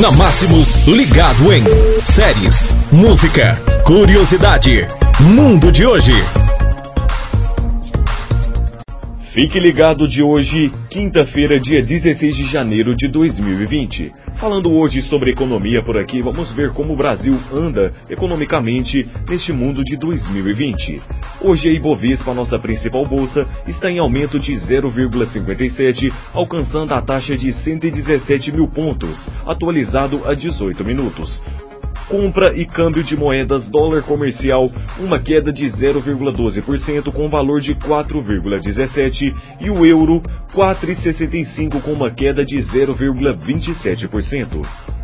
Na Máximos, ligado em séries, música, curiosidade, mundo de hoje. Fique ligado de hoje, quinta-feira, dia 16 de janeiro de 2020. Falando hoje sobre economia por aqui, vamos ver como o Brasil anda economicamente neste mundo de 2020. Hoje a Ibovespa, nossa principal bolsa, está em aumento de 0,57, alcançando a taxa de 117 mil pontos, atualizado a 18 minutos compra e câmbio de moedas dólar comercial, uma queda de 0,12% com valor de 4,17 e o euro 4,65 com uma queda de 0,27%.